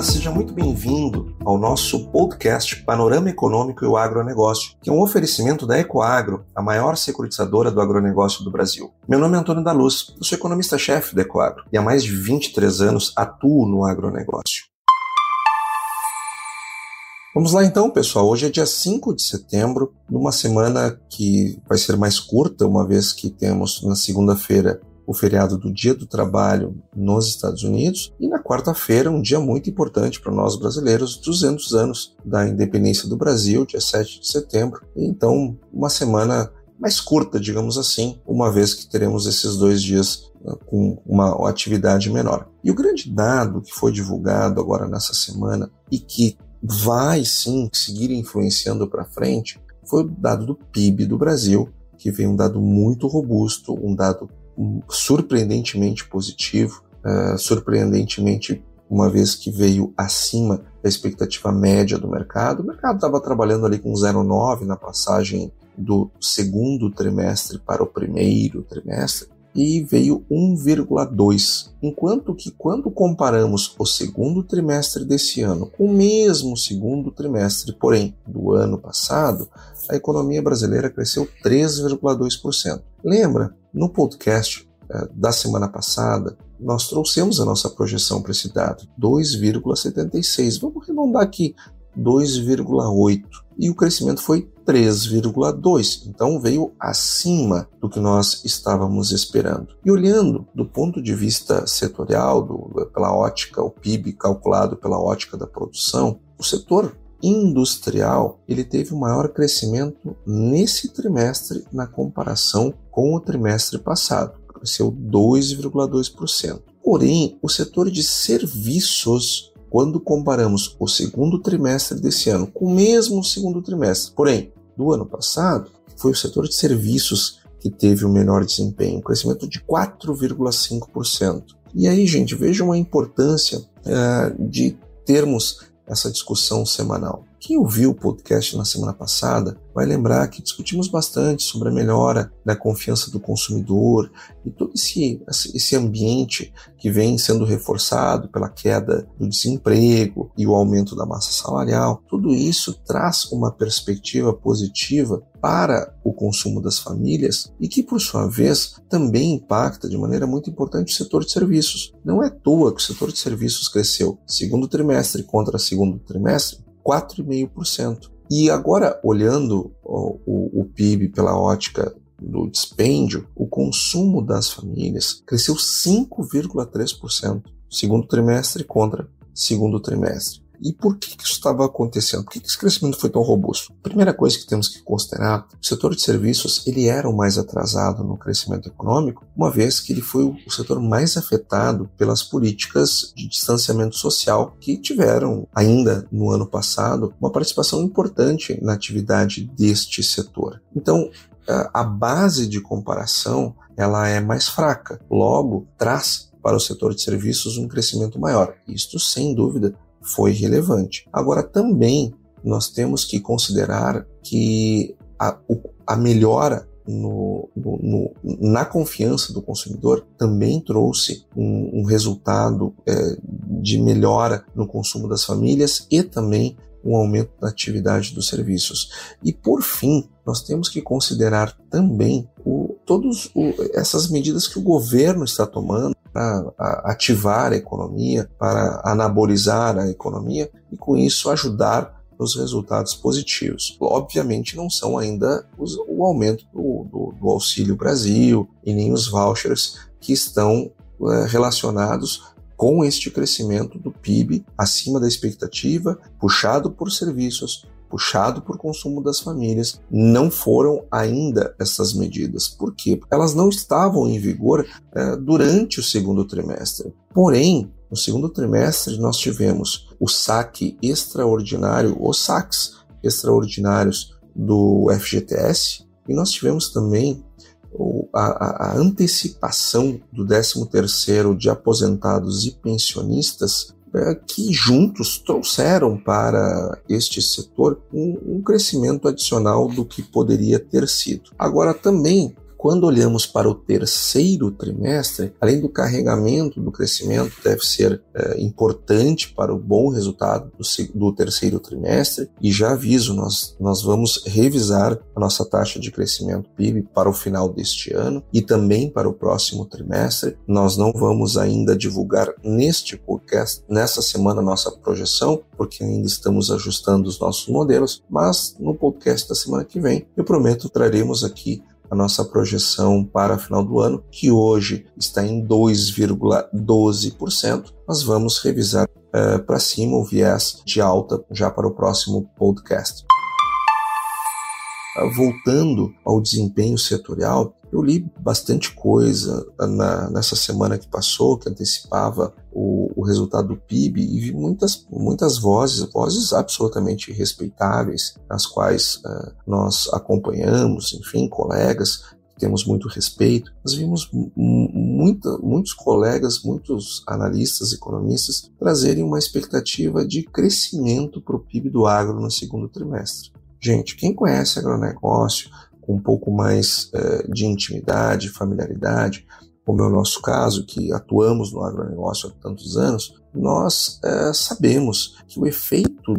Olá, seja muito bem-vindo ao nosso podcast Panorama Econômico e o Agronegócio, que é um oferecimento da Ecoagro, a maior securitizadora do agronegócio do Brasil. Meu nome é Antônio da Luz, eu sou economista-chefe da Ecoagro e há mais de 23 anos atuo no agronegócio. Vamos lá então, pessoal. Hoje é dia 5 de setembro, numa semana que vai ser mais curta, uma vez que temos na segunda-feira o feriado do Dia do Trabalho nos Estados Unidos e na quarta-feira um dia muito importante para nós brasileiros, 200 anos da independência do Brasil, dia 7 de setembro. Então, uma semana mais curta, digamos assim, uma vez que teremos esses dois dias uh, com uma atividade menor. E o grande dado que foi divulgado agora nessa semana e que vai sim seguir influenciando para frente foi o dado do PIB do Brasil, que veio um dado muito robusto, um dado surpreendentemente positivo, uh, surpreendentemente uma vez que veio acima da expectativa média do mercado. O mercado estava trabalhando ali com 0,9 na passagem do segundo trimestre para o primeiro trimestre e veio 1,2, enquanto que quando comparamos o segundo trimestre desse ano com o mesmo segundo trimestre, porém, do ano passado, a economia brasileira cresceu 3,2%. Lembra, no podcast eh, da semana passada, nós trouxemos a nossa projeção para esse dado, 2,76. Vamos arredondar aqui, 2,8. E o crescimento foi 3,2. Então veio acima do que nós estávamos esperando. E olhando do ponto de vista setorial, do, pela ótica, o PIB calculado pela ótica da produção, o setor industrial ele teve o maior crescimento nesse trimestre na comparação com o trimestre passado, cresceu 2,2%. Porém, o setor de serviços, quando comparamos o segundo trimestre desse ano com o mesmo segundo trimestre, porém, do ano passado, foi o setor de serviços que teve o melhor desempenho, um crescimento de 4,5%. E aí, gente, vejam a importância uh, de termos essa discussão semanal. Quem ouviu o podcast na semana passada vai lembrar que discutimos bastante sobre a melhora da confiança do consumidor e todo esse, esse ambiente que vem sendo reforçado pela queda do desemprego e o aumento da massa salarial. Tudo isso traz uma perspectiva positiva para o consumo das famílias e que, por sua vez, também impacta de maneira muito importante o setor de serviços. Não é à toa que o setor de serviços cresceu segundo trimestre contra segundo trimestre 4,5%. E agora, olhando o, o, o PIB pela ótica do dispêndio, o consumo das famílias cresceu 5,3%, segundo trimestre contra segundo trimestre. E por que, isso estava acontecendo? Por que, que esse crescimento foi tão robusto? Primeira coisa que temos que considerar, o setor de serviços ele era o mais atrasado no crescimento econômico, uma vez que ele foi o setor mais afetado pelas políticas de distanciamento social que tiveram ainda no ano passado uma participação importante na atividade deste setor. Então, a base de comparação ela é mais fraca, logo traz para o setor de serviços um crescimento maior. Isto, sem dúvida, foi relevante. Agora, também nós temos que considerar que a, a melhora no, no, no, na confiança do consumidor também trouxe um, um resultado é, de melhora no consumo das famílias e também um aumento da atividade dos serviços. E por fim, nós temos que considerar também todas essas medidas que o governo está tomando para ativar a economia, para anabolizar a economia e com isso ajudar nos resultados positivos. Obviamente não são ainda os, o aumento do, do, do, Auxílio Brasil e nem os vouchers que estão é, relacionados com este crescimento do PIB acima da expectativa, puxado por serviços, puxado por consumo das famílias, não foram ainda essas medidas. Por quê? Elas não estavam em vigor é, durante o segundo trimestre. Porém, no segundo trimestre, nós tivemos o saque extraordinário, os saques extraordinários do FGTS, e nós tivemos também a, a, antecipação do 13º de aposentados e pensionistas que juntos trouxeram para este setor um, um crescimento adicional do que poderia ter sido. Agora também quando olhamos para o terceiro trimestre, além do carregamento do crescimento deve ser é, importante para o bom resultado do, do, terceiro trimestre, e já aviso, nós, nós vamos revisar a nossa taxa de crescimento PIB para o final deste ano e também para o próximo trimestre. Nós não vamos ainda divulgar neste podcast, nessa semana, nossa projeção, porque ainda estamos ajustando os nossos modelos, mas no podcast da semana que vem, eu prometo traremos aqui a nossa projeção para final do ano, que hoje está em 2,12%. Nós vamos revisar uh, para cima o viés de alta já para o próximo podcast. Uh, voltando ao desempenho setorial, eu li bastante coisa na, nessa semana que passou, que antecipava o, o, resultado do PIB, e vi muitas, muitas vozes, vozes absolutamente respeitáveis, as quais uh, nós acompanhamos, enfim, colegas temos muito respeito. Nós vimos muita, muitos colegas, muitos analistas, economistas, trazerem uma expectativa de crescimento para o PIB do agro no segundo trimestre. Gente, quem conhece agronegócio, com um pouco mais é, de intimidade, familiaridade, como é o nosso caso, que atuamos no agronegócio há tantos anos, nós é, sabemos que o efeito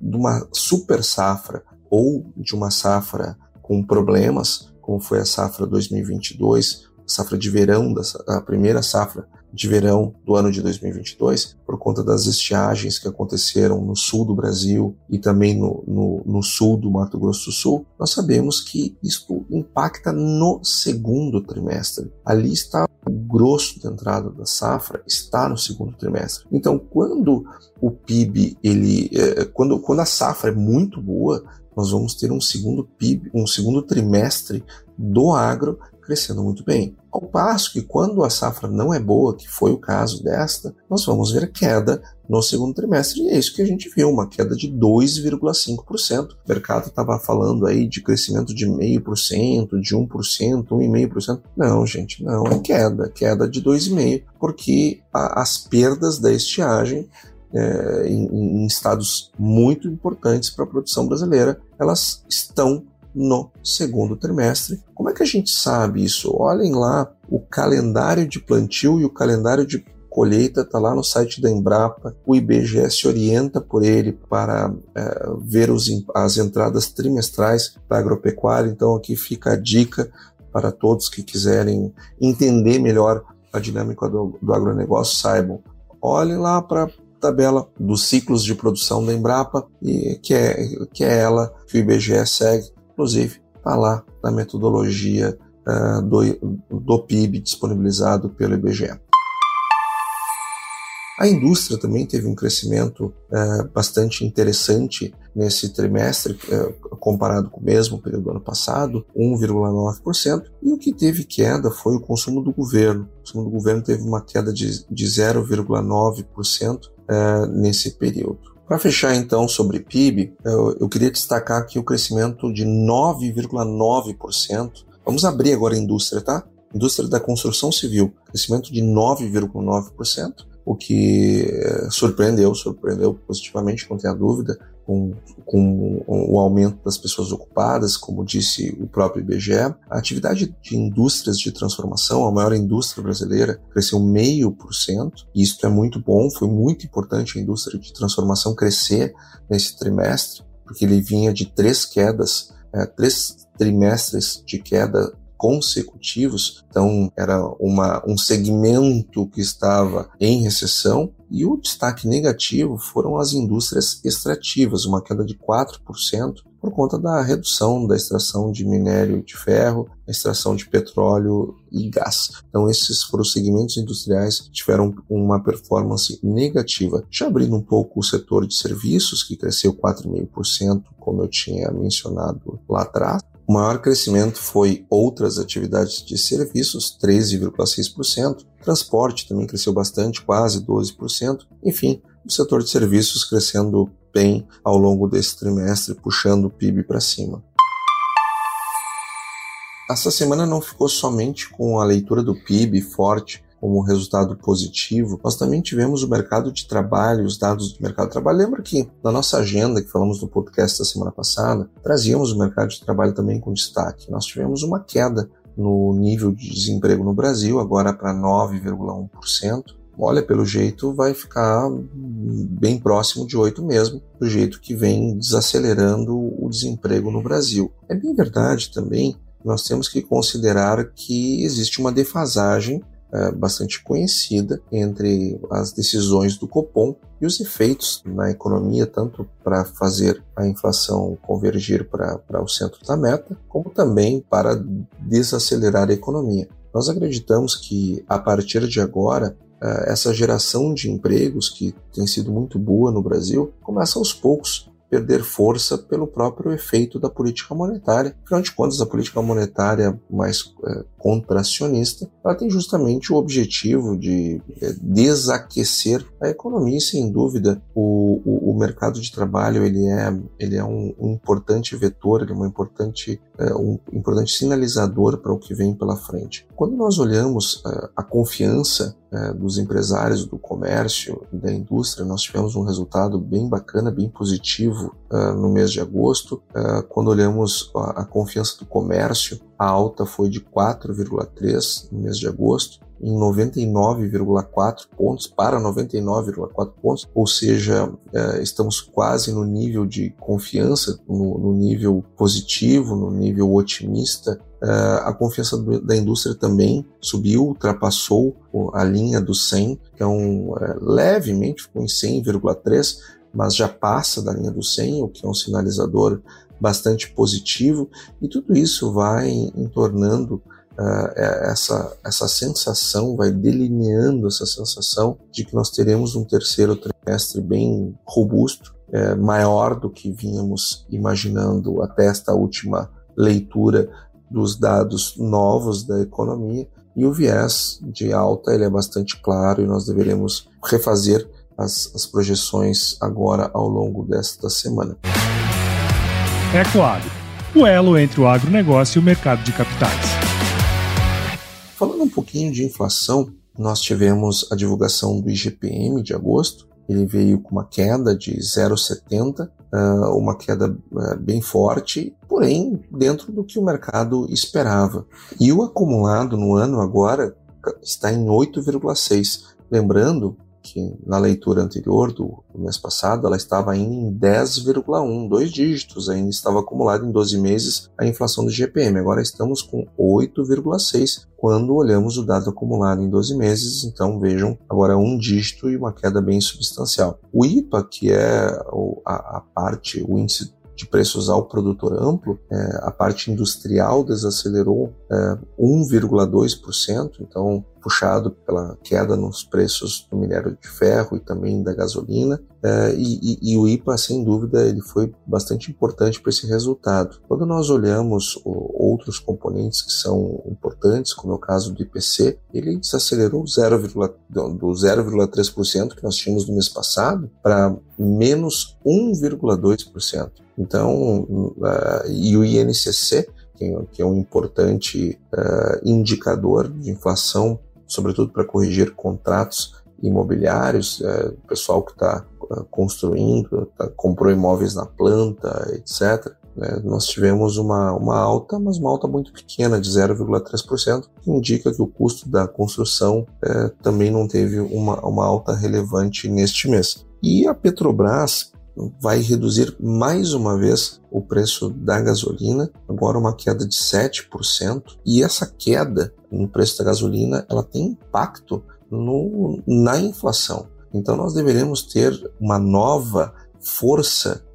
de uma super safra ou de uma safra com problemas, como foi a safra 2022, safra de verão, a primeira safra de verão do ano de 2022, por conta das estiagens que aconteceram no sul do Brasil e também no, no, no sul do Mato Grosso do Sul, nós sabemos que isso impacta no segundo trimestre. Ali está o grosso da entrada da safra está no segundo trimestre. Então, quando o PIB ele, é, quando, quando a safra é muito boa, nós vamos ter um segundo PIB, um segundo trimestre do agro crescendo muito bem. Ao passo que quando a safra não é boa, que foi o caso desta, nós vamos ver queda no segundo trimestre, e é isso que a gente viu, uma queda de 2,5%. O mercado estava falando aí de crescimento de 0,5%, de 1%, 1,5%. Não, gente, não, é queda, queda de 2,5%, porque a, as perdas da estiagem é, em, em estados muito importantes para a produção brasileira, elas estão no segundo trimestre. Como é que a gente sabe isso? Olhem lá o calendário de plantio e o calendário de colheita está lá no site da Embrapa. O IBGE se orienta por ele para é, ver os, as entradas trimestrais da agropecuária. Então aqui fica a dica para todos que quiserem entender melhor a dinâmica do, do agronegócio, saibam. Olhem lá para a tabela dos ciclos de produção da Embrapa, e, que, é, que é ela que o IBGE segue inclusive está lá na metodologia uh, do, do PIB disponibilizado pelo IBGE. A indústria também teve um crescimento uh, bastante interessante nesse trimestre, uh, comparado com o mesmo período do ano passado, 1,9%. E o que teve queda foi o consumo do governo. O consumo do governo teve uma queda de, de 0,9% uh, nesse período. Para fechar então sobre PIB, eu, eu queria destacar aqui o crescimento de 9,9%. Vamos abrir agora a indústria, tá? Indústria da construção civil, crescimento de 9,9% o que eh, surpreendeu, surpreendeu positivamente, não tenha dúvida, com, com o aumento das pessoas ocupadas, como disse o próprio IBGE. A atividade de indústrias de transformação, a maior indústria brasileira, cresceu meio por cento, isso é muito bom, foi muito importante a indústria de transformação crescer nesse trimestre, porque ele vinha de três quedas, é, três trimestres de queda consecutivos, então era uma, um segmento que estava em recessão E o destaque negativo foram as indústrias extrativas, uma queda de 4% por conta da redução da extração de minério de ferro, extração de petróleo e gás. Então, esses foram os segmentos industriais que tiveram uma performance negativa. Já abrindo um pouco o setor de serviços, que cresceu 4,5%, como eu tinha mencionado lá atrás, o maior crescimento foi outras atividades de serviços, 13,6%. Transporte também cresceu bastante, quase 12%. Enfim, o setor de serviços crescendo bem ao longo desse trimestre, puxando o PIB para cima. Essa semana não ficou somente com a leitura do PIB forte como resultado positivo, nós também tivemos o mercado de trabalho, os dados do mercado de trabalho. Lembra que na nossa agenda, que falamos no podcast da semana passada, trazíamos o mercado de trabalho também com destaque. Nós tivemos uma queda no nível de desemprego no Brasil, agora para 9,1%. Olha, pelo jeito vai ficar bem próximo de 8 mesmo, do jeito que vem desacelerando o desemprego no Brasil. É bem verdade também, nós temos que considerar que existe uma defasagem é, bastante conhecida entre as decisões do Copom e os efeitos na economia, tanto para fazer a inflação convergir para o centro da meta, como também para desacelerar a economia. Nós acreditamos que a partir de agora é, essa geração de empregos que tem sido muito boa no Brasil começa aos poucos perder força pelo próprio efeito da política monetária. Afinal de contas, a política monetária mais é, contracionista, ela tem justamente o objetivo de é, desaquecer a economia. E, sem dúvida, o, o, o, mercado de trabalho ele é, ele é um, um importante vetor, ele é um importante, é, um importante sinalizador para o que vem pela frente. Quando nós olhamos é, a confiança é, dos empresários do comércio da indústria, nós tivemos um resultado bem bacana, bem positivo uh, no mês de agosto. Uh, quando olhamos a, a, confiança do comércio, a alta foi de 4,3 no mês de agosto, em 99,4 pontos para 99,4 pontos, ou seja, uh, estamos quase no nível de confiança, no, no nível positivo, no nível otimista Uh, a confiança do, da indústria também subiu, ultrapassou a linha do 100, então uh, levemente ficou em 100,3, mas já passa da linha do 100, o que é um sinalizador bastante positivo, e tudo isso vai entornando uh, essa, essa sensação, vai delineando essa sensação de que nós teremos um terceiro trimestre bem robusto, é, maior do que vínhamos imaginando até esta última leitura dos dados novos da economia. E o viés de alta ele é bastante claro e nós deveremos refazer as, as projeções agora ao longo desta semana. Ecoagro, o elo entre o agronegócio e o mercado de capitais. Falando um pouquinho de inflação, nós tivemos a divulgação do IGPM de agosto, ele veio com uma queda de 0,70, ah, uma queda ah, bem forte, porém dentro do que o mercado esperava. E o acumulado no ano agora está em 8,6. Lembrando que na leitura anterior do, do mês passado ela estava em 10,1, dois dígitos, ainda estava acumulado em 12 meses a inflação do GPM. Agora estamos com 8,6 quando olhamos o dado acumulado em 12 meses, então vejam agora um dígito e uma queda bem substancial. O IPA, que é a, a parte, o índice de preços ao produtor amplo, é, a parte industrial desacelerou é, 1,2%, então puxado pela queda nos preços do minério de ferro e também da gasolina. É, e, e, e, o IPA, sem dúvida, ele foi bastante importante para esse resultado. Quando nós olhamos outros componentes que são importantes, como é o caso do IPC, ele desacelerou 0, do 0,3% que nós tínhamos no mês passado para menos 1,2%. Então, uh, e o INCC, que é um importante uh, indicador de inflação, sobretudo para corrigir contratos imobiliários, o pessoal que está construindo, tá, comprou imóveis na planta, etc. Né? Nós tivemos uma, uma alta, mas uma alta muito pequena, de 0,3%, que indica que o custo da construção também não teve uma, uma alta relevante neste mês. E a Petrobras, vai reduzir mais uma vez o preço da gasolina, agora uma queda de 7%, e essa queda no preço da gasolina, ela tem impacto no, na inflação. Então nós deveremos ter uma nova força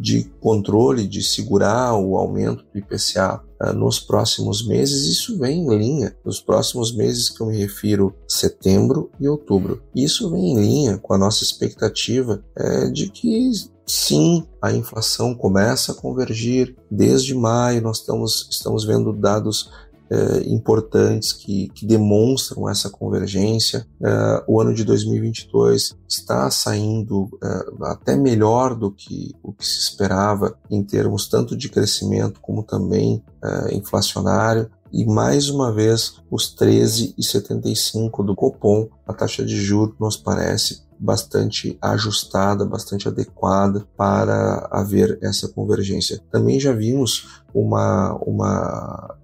de controle, de segurar o aumento do IPCA uh, nos próximos meses. Isso vem em linha nos próximos meses que eu me refiro setembro e outubro. Isso vem em linha com a nossa expectativa eh, de que Sim, a inflação começa a convergir. Desde maio, nós estamos, estamos vendo dados eh, importantes que, que, demonstram essa convergência. Eh, o ano de 2022 está saindo eh, até melhor do que o que se esperava em termos tanto de crescimento como também inflacionário. E mais uma vez, os 13,75 do Copom, a taxa de juros nos parece bastante ajustada, bastante adequada para haver essa convergência. Também já vimos uma, uma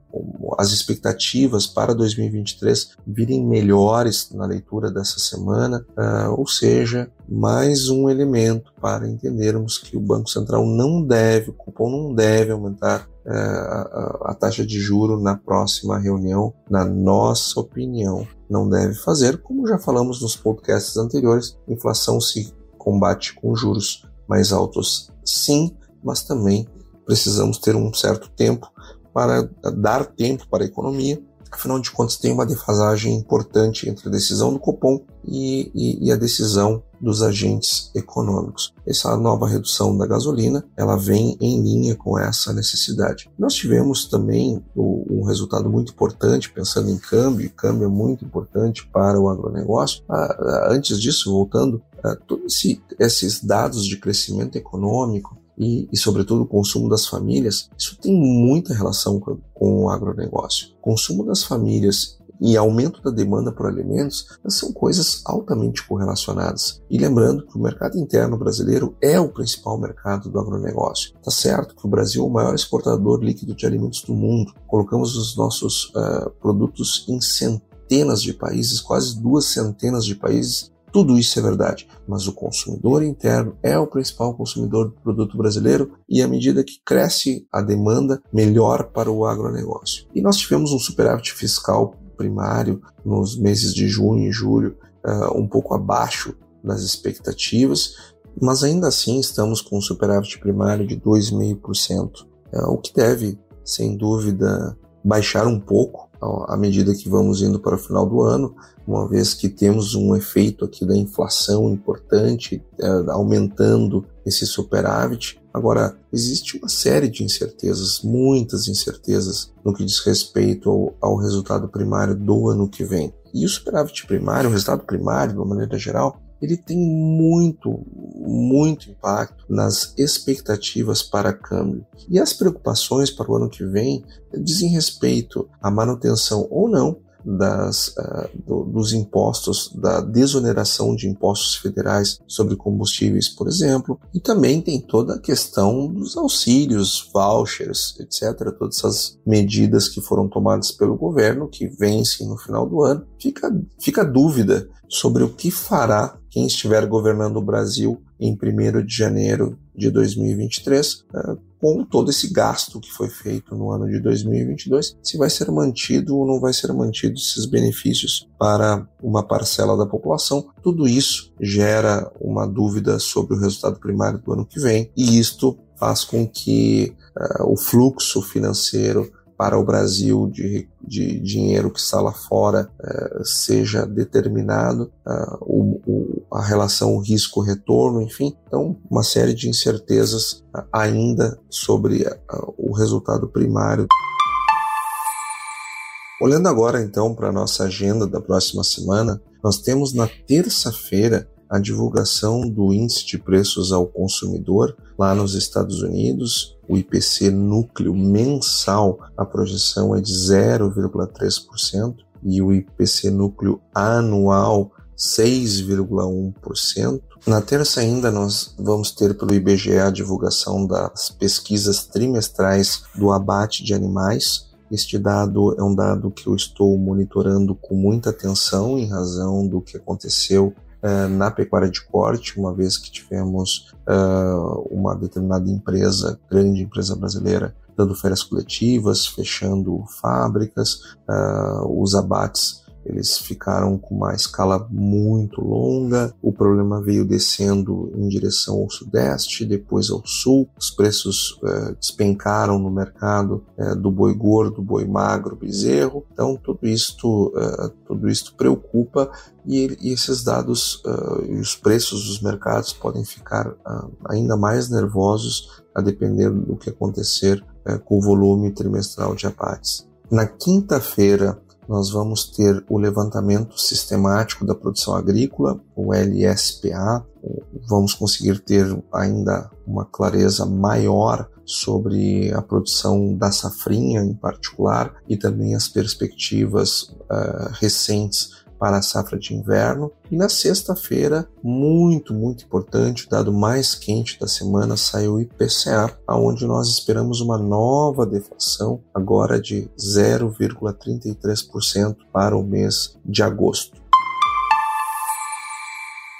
as expectativas para 2023 virem melhores na leitura dessa semana, uh, ou seja, mais um elemento para entendermos que o Banco Central não deve, o cupom não deve aumentar uh, a, a taxa de juro na próxima reunião, na nossa opinião, não deve fazer, como já falamos nos podcasts anteriores, inflação se combate com juros mais altos, sim, mas também precisamos ter um certo tempo para dar tempo para a economia. Afinal de contas, tem uma defasagem importante entre a decisão do Copom e, e, e, a decisão dos agentes econômicos. Essa nova redução da gasolina, ela vem em linha com essa necessidade. Nós tivemos também um resultado muito importante, pensando em câmbio, câmbio é muito importante para o agronegócio. Ah, ah antes disso, voltando, ah, todos esses dados de crescimento econômico, e, e, sobretudo, o consumo das famílias, isso tem muita relação com, com o agronegócio. Consumo das famílias e aumento da demanda por alimentos são coisas altamente correlacionadas. E lembrando que o mercado interno brasileiro é o principal mercado do agronegócio. Tá certo que o Brasil é o maior exportador líquido de alimentos do mundo. Colocamos os nossos uh, produtos em centenas de países, quase duas centenas de países, tudo isso é verdade, mas o consumidor interno é o principal consumidor do produto brasileiro e à medida que cresce a demanda, melhor para o agronegócio. E nós tivemos um superávit fiscal primário nos meses de junho e julho, uh, um pouco abaixo das expectativas, mas ainda assim estamos com um superávit primário de 2,5%, uh, o que deve, sem dúvida, baixar um pouco à medida que vamos indo para o final do ano, uma vez que temos um efeito aqui da inflação importante, é, aumentando esse superávit. Agora, existe uma série de incertezas, muitas incertezas, no que diz respeito ao, ao resultado primário do ano que vem. E o superávit primário, o resultado primário, de uma maneira geral, ele tem muito, muito impacto nas expectativas para câmbio. E as preocupações para o ano que vem dizem respeito à manutenção ou não das, uh, do, dos impostos, da desoneração de impostos federais sobre combustíveis, por exemplo, e também tem toda a questão dos auxílios, vouchers, etc., todas essas medidas que foram tomadas pelo governo, que vencem no final do ano. Fica, fica dúvida sobre o que fará quem estiver governando o Brasil em 1 de janeiro de 2023, uh, com todo esse gasto que foi feito no ano de 2022, se vai ser mantido ou não vai ser mantido esses benefícios para uma parcela da população. Tudo isso gera uma dúvida sobre o resultado primário do ano que vem, e isto faz com que uh, o fluxo financeiro para o Brasil de, de dinheiro que está lá fora uh, seja determinado, uh, o, o, a relação risco-retorno, enfim. Então, uma série de incertezas uh, ainda sobre o resultado primário. Olhando agora então para a nossa agenda da próxima semana, nós temos na terça-feira a divulgação do índice de preços ao consumidor lá nos Estados Unidos, o IPC núcleo mensal, a projeção é de 0,3% e o IPC núcleo anual 6,1%. Na terça ainda nós vamos ter pelo IBGE a divulgação das pesquisas trimestrais do abate de animais. Este dado é um dado que eu estou monitorando com muita atenção em razão do que aconteceu uh, na pecuária de corte, uma vez que tivemos uh, uma determinada empresa, grande empresa brasileira, dando férias coletivas, fechando fábricas, uh, os abates eles ficaram com uma escala muito longa, o problema veio descendo em direção ao sudeste, depois ao sul, os preços eh, despencaram no mercado eh, do boi gordo, boi magro, bezerro, então tudo isto, eh, tudo isto preocupa e, e esses dados e os preços dos mercados podem ficar ainda mais nervosos a depender do que acontecer com o volume trimestral de abates. Na quinta-feira, nós vamos ter o levantamento sistemático da produção agrícola, o LSPA. Vamos conseguir ter ainda uma clareza maior sobre a produção da safrinha em particular e também as perspectivas uh, recentes para a safra de inverno. E na sexta-feira, muito, muito importante, o dado mais quente da semana, saiu o IPCA, aonde nós esperamos uma nova deflação, agora de 0,33% para o mês de agosto.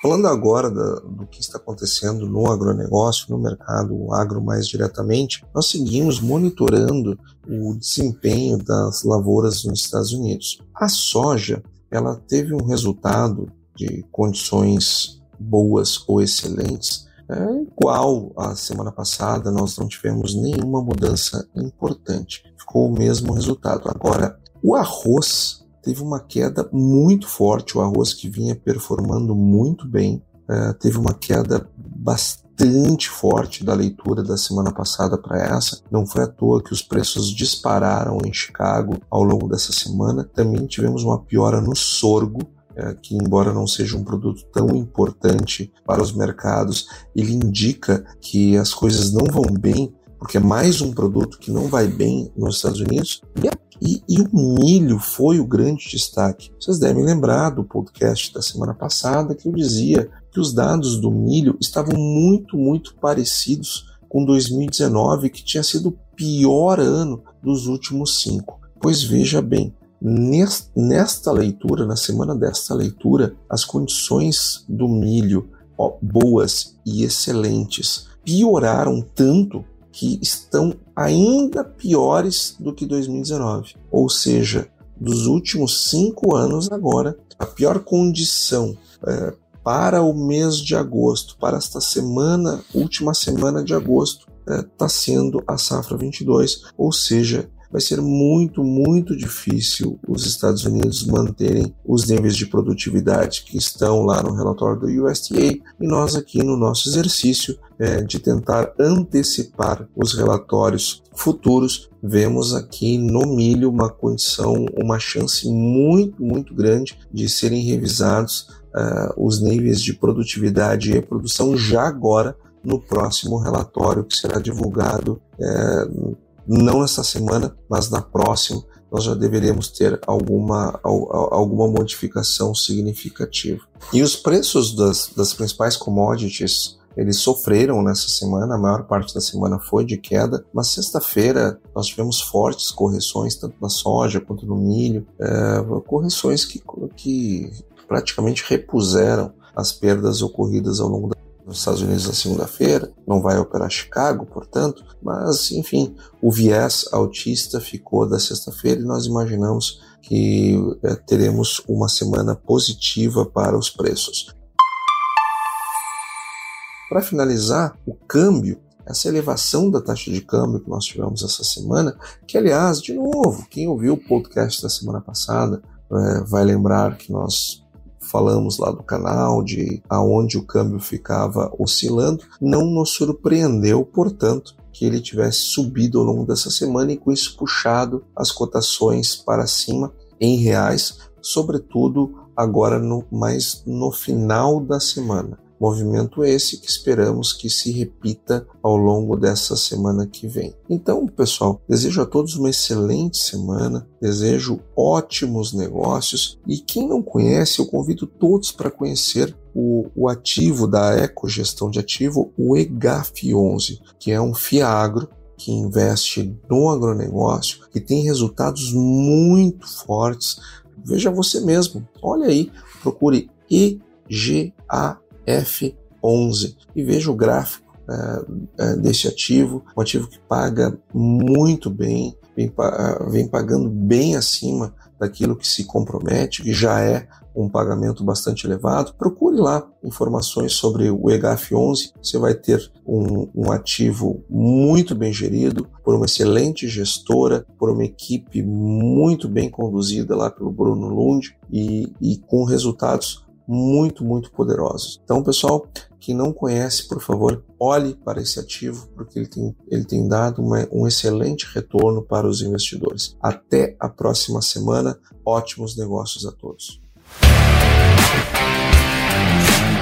Falando agora da, do que está acontecendo no agronegócio, no mercado agro mais diretamente, nós seguimos monitorando o desempenho das lavouras nos Estados Unidos. A soja ela teve um resultado de condições boas ou excelentes, é igual à semana passada, nós não tivemos nenhuma mudança importante, ficou o mesmo resultado. Agora, o arroz teve uma queda muito forte, o arroz que vinha performando muito bem, é, teve uma queda bastante bastante forte da leitura da semana passada para essa. Não foi à toa que os preços dispararam em Chicago ao longo dessa semana. Também tivemos uma piora no sorgo, é, que embora não seja um produto tão importante para os mercados, ele indica que as coisas não vão bem, porque é mais um produto que não vai bem nos Estados Unidos. E, e, o milho foi o grande destaque. Vocês devem lembrar do podcast da semana passada que eu dizia que os dados do milho estavam muito, muito parecidos com 2019, que tinha sido o pior ano dos últimos cinco. Pois veja bem, nesta leitura, na semana desta leitura, as condições do milho ó, boas e excelentes pioraram tanto que estão ainda piores do que 2019. Ou seja, dos últimos cinco anos agora, a pior condição é, para o mês de agosto, para esta semana, última semana de agosto, está é, tá sendo a safra 22, ou seja, vai ser muito, muito difícil os Estados Unidos manterem os níveis de produtividade que estão lá no relatório do USDA e nós aqui no nosso exercício é, de tentar antecipar os relatórios futuros, vemos aqui no milho uma condição, uma chance muito, muito grande de serem revisados uh, os níveis de produtividade e produção já agora no próximo relatório que será divulgado uh, não nessa semana, mas na próxima, nós já deveremos ter alguma, alguma modificação significativa. E os preços das, das principais commodities eles sofreram nessa semana, a maior parte da semana foi de queda, mas sexta-feira nós tivemos fortes correções, tanto na soja quanto no milho, é, correções que, que praticamente repuseram as perdas ocorridas ao longo da nos Estados Unidos na segunda-feira, não vai operar Chicago, portanto, mas enfim, o viés autista ficou da sexta-feira e nós imaginamos que é, teremos uma semana positiva para os preços. Para finalizar, o câmbio, essa elevação da taxa de câmbio que nós tivemos essa semana, que aliás, de novo, quem ouviu o podcast da semana passada é, vai lembrar que nós falamos lá do canal, de aonde o câmbio ficava oscilando, não nos surpreendeu, portanto, que ele tivesse subido ao longo dessa semana e com isso puxado as cotações para cima em reais, sobretudo agora no mais no final da semana. Movimento esse que esperamos que se repita ao longo dessa semana que vem. Então, pessoal, desejo a todos uma excelente semana, desejo ótimos negócios e quem não conhece, eu convido todos para conhecer o, o, ativo da Ecogestão de Ativo, o EGAF11, que é um FIAGRO que investe no agronegócio, que tem resultados muito fortes. Veja você mesmo, olha aí, procure EGA F11 e veja o gráfico é, é, desse ativo, um ativo que paga muito bem. vem, vem pagando bem acima daquilo que se compromete, que já é um pagamento bastante elevado, procure lá informações sobre o EGAF11. Você vai ter um, um, ativo muito bem gerido, por uma excelente gestora, por uma equipe muito bem conduzida lá pelo Bruno Lund e, e com resultados muito, muito poderosos. Então, pessoal que não conhece, por favor, olhe para esse ativo, porque ele tem, ele tem dado uma, um excelente retorno para os investidores. Até a próxima semana. Ótimos negócios a todos.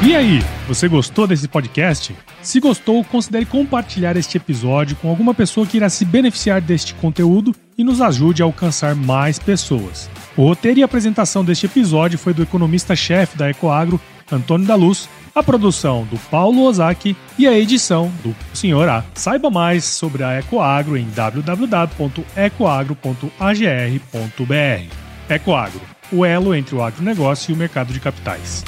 E aí, você gostou desse podcast? Se gostou, considere compartilhar este episódio com alguma pessoa que irá se beneficiar deste conteúdo e nos ajude a alcançar mais pessoas. O roteiro e apresentação deste episódio foi do economista-chefe da Ecoagro, Antônio da Luz, a produção do Paulo Ozaki e a edição do Sr. A. Saiba mais sobre a Ecoagro em www.ecoagro.agr.br. Ecoagro, o elo entre o agronegócio e o mercado de capitais.